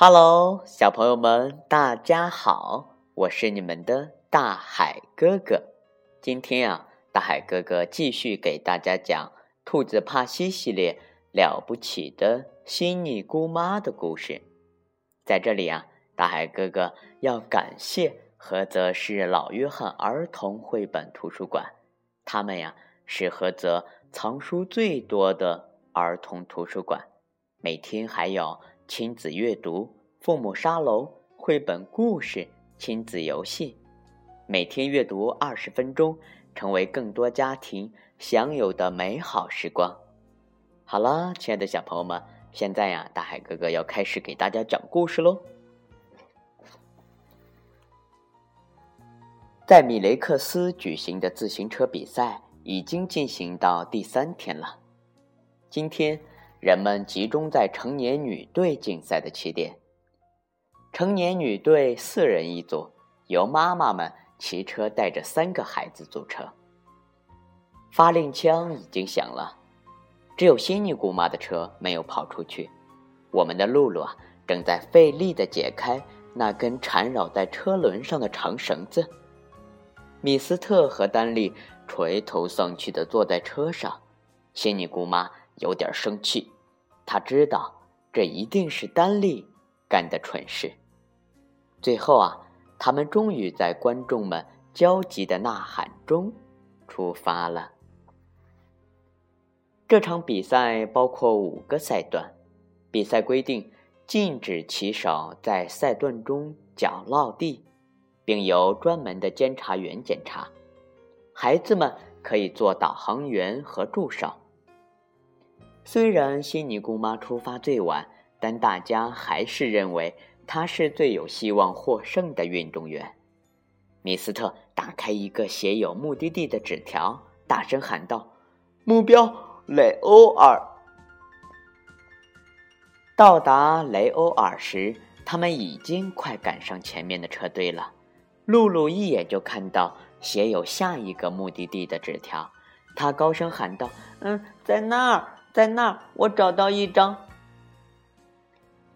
Hello，小朋友们，大家好！我是你们的大海哥哥。今天啊，大海哥哥继续给大家讲《兔子帕西》系列了不起的悉尼姑妈的故事。在这里啊，大海哥哥要感谢菏泽市老约翰儿童绘本图书馆，他们呀是菏泽藏书最多的儿童图书馆，每天还有。亲子阅读、父母沙龙、绘本故事、亲子游戏，每天阅读二十分钟，成为更多家庭享有的美好时光。好了，亲爱的小朋友们，现在呀，大海哥哥要开始给大家讲故事喽。在米雷克斯举行的自行车比赛已经进行到第三天了，今天。人们集中在成年女队竞赛的起点。成年女队四人一组，由妈妈们骑车带着三个孩子组成。发令枪已经响了，只有悉尼姑妈的车没有跑出去。我们的露露啊，正在费力地解开那根缠绕在车轮上的长绳子。米斯特和丹利垂头丧气地坐在车上。悉尼姑妈。有点生气，他知道这一定是丹利干的蠢事。最后啊，他们终于在观众们焦急的呐喊中出发了。这场比赛包括五个赛段，比赛规定禁止骑手在赛段中脚落地，并由专门的监察员检查。孩子们可以做导航员和助手。虽然悉尼姑妈出发最晚，但大家还是认为她是最有希望获胜的运动员。米斯特打开一个写有目的地的纸条，大声喊道：“目标雷欧尔！”到达雷欧尔时，他们已经快赶上前面的车队了。露露一眼就看到写有下一个目的地的纸条，他高声喊道：“嗯，在那儿。”在那儿，我找到一张。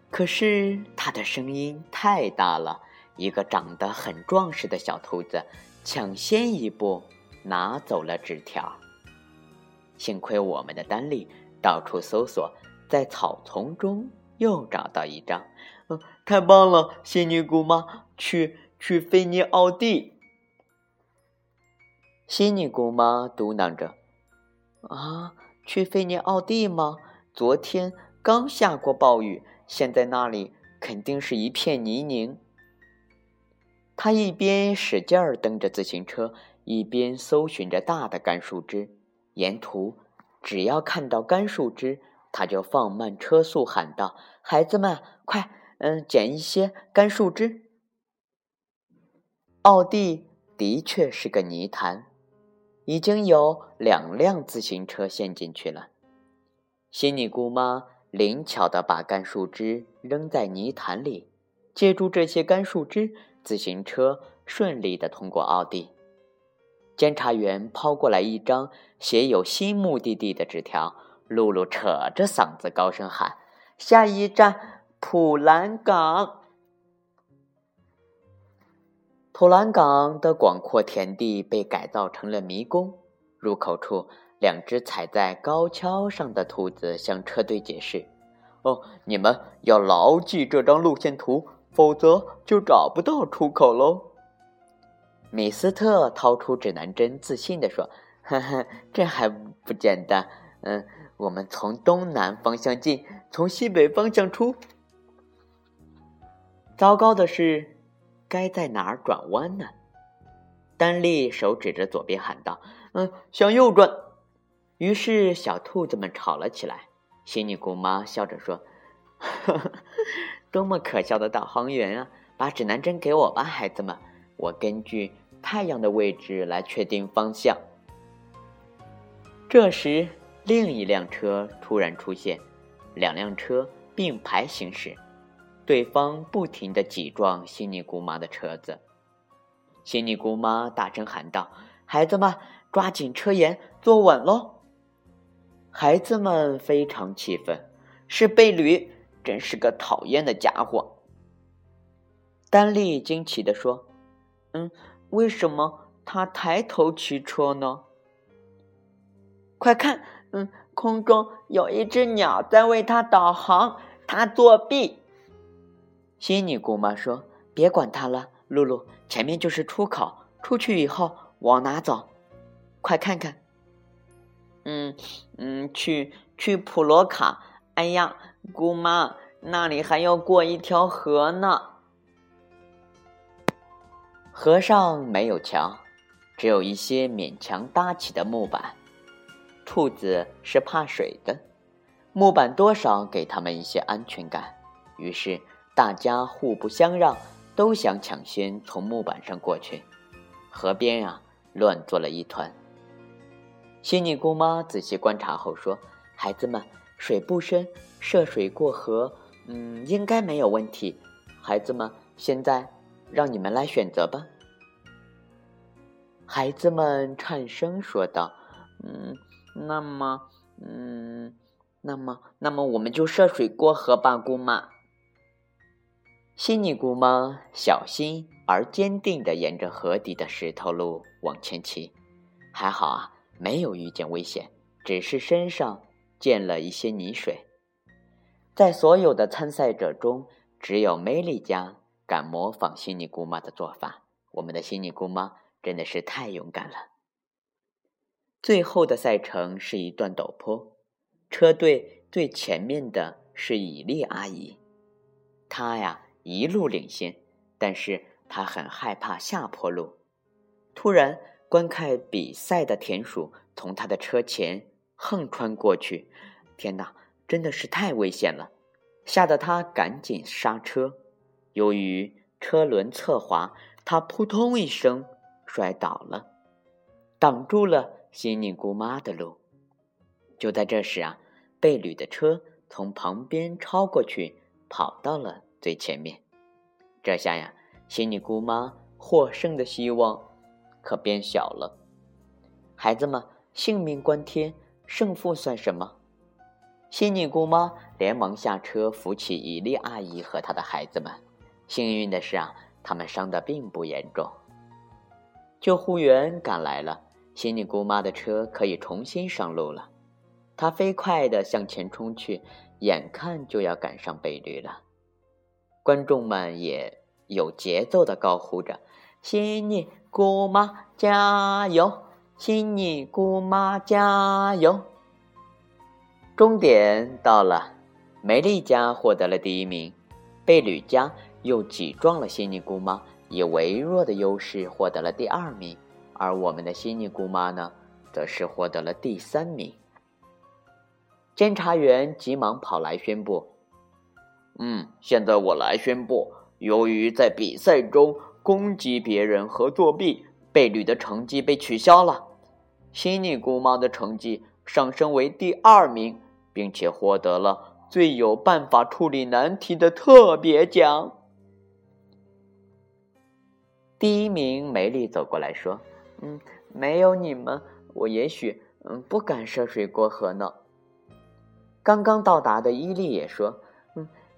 可是他的声音太大了，一个长得很壮实的小兔子抢先一步拿走了纸条。幸亏我们的丹利到处搜索，在草丛中又找到一张。嗯，太棒了，仙女姑妈，去去菲尼奥蒂。仙女姑妈嘟囔着：“啊。”去费尼奥蒂吗？昨天刚下过暴雨，现在那里肯定是一片泥泞。他一边使劲儿蹬着自行车，一边搜寻着大的干树枝。沿途，只要看到干树枝，他就放慢车速，喊道：“孩子们，快，嗯，捡一些干树枝。”奥蒂的确是个泥潭。已经有两辆自行车陷进去了。仙女姑妈灵巧地把干树枝扔在泥潭里，借助这些干树枝，自行车顺利地通过奥地。监察员抛过来一张写有新目的地的纸条，露露扯着嗓子高声喊：“下一站，普兰港。”普兰港的广阔田地被改造成了迷宫。入口处，两只踩在高跷上的兔子向车队解释：“哦，你们要牢记这张路线图，否则就找不到出口喽。”米斯特掏出指南针，自信地说：“呵呵，这还不简单？嗯，我们从东南方向进，从西北方向出。糟糕的是。”该在哪儿转弯呢？丹利手指着左边喊道：“嗯，向右转。”于是小兔子们吵了起来。仙女姑妈笑着说：“呵呵，多么可笑的导航员啊！把指南针给我吧，孩子们，我根据太阳的位置来确定方向。”这时，另一辆车突然出现，两辆车并排行驶。对方不停地挤撞悉尼姑妈的车子，悉尼姑妈大声喊道：“孩子们，抓紧车沿，坐稳喽！”孩子们非常气愤：“是贝驴，真是个讨厌的家伙！”丹利惊奇地说：“嗯，为什么他抬头骑车呢？”快看，嗯，空中有一只鸟在为他导航，他作弊。悉尼姑妈说：“别管他了，露露，前面就是出口，出去以后往哪走？快看看。”“嗯嗯，去去普罗卡。”“哎呀，姑妈，那里还要过一条河呢。”河上没有桥，只有一些勉强搭起的木板。兔子是怕水的，木板多少给他们一些安全感，于是大家互不相让，都想抢先从木板上过去。河边啊，乱作了一团。仙女姑妈仔细观察后说：“孩子们，水不深，涉水过河，嗯，应该没有问题。孩子们，现在让你们来选择吧。”孩子们颤声说道：“嗯。”那么，嗯，那么，那么我们就涉水过河吧，姑妈。悉尼姑妈小心而坚定地沿着河底的石头路往前骑，还好啊，没有遇见危险，只是身上溅了一些泥水。在所有的参赛者中，只有梅丽家敢模仿悉尼姑妈的做法。我们的悉尼姑妈真的是太勇敢了。最后的赛程是一段陡坡，车队最前面的是以丽阿姨，她呀一路领先，但是他很害怕下坡路。突然，观看比赛的田鼠从他的车前横穿过去，天哪，真的是太危险了，吓得他赶紧刹车。由于车轮侧滑，他扑通一声摔倒了，挡住了。仙女姑妈的路，就在这时啊，贝吕的车从旁边超过去，跑到了最前面。这下呀，仙女姑妈获胜的希望可变小了。孩子们，性命关天，胜负算什么？仙女姑妈连忙下车扶起伊丽阿姨和她的孩子们。幸运的是啊，他们伤得并不严重。救护员赶来了。仙女姑妈的车可以重新上路了，她飞快地向前冲去，眼看就要赶上贝吕了。观众们也有节奏的高呼着：“仙女姑妈加油！仙女姑妈加油！”终点到了，梅丽家获得了第一名，贝吕家又挤撞了仙女姑妈，以微弱的优势获得了第二名。而我们的悉尼姑妈呢，则是获得了第三名。监察员急忙跑来宣布：“嗯，现在我来宣布，由于在比赛中攻击别人和作弊，贝吕的成绩被取消了。悉尼姑妈的成绩上升为第二名，并且获得了最有办法处理难题的特别奖。”第一名梅丽走过来说。嗯，没有你们，我也许嗯不敢涉水过河呢。刚刚到达的伊利也说：“，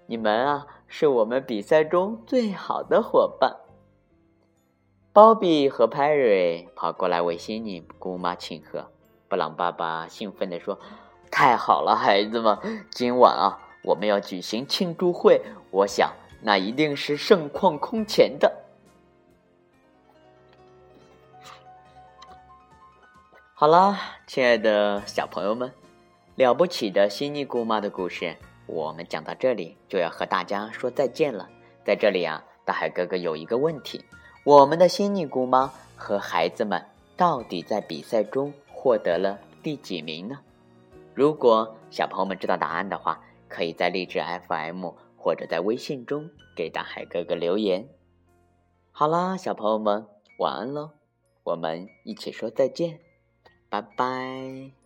你们啊，是我们比赛中最好的伙伴。”鲍比和派瑞跑过来为仙女姑妈庆贺。布朗爸爸兴奋地说：“太好了，孩子们，今晚啊，我们要举行庆祝会，我想那一定是盛况空前的。”好啦，亲爱的小朋友们，了不起的悉尼姑妈的故事，我们讲到这里就要和大家说再见了。在这里啊，大海哥哥有一个问题：我们的悉尼姑妈和孩子们到底在比赛中获得了第几名呢？如果小朋友们知道答案的话，可以在励志 FM 或者在微信中给大海哥哥留言。好啦，小朋友们晚安喽，我们一起说再见。拜拜。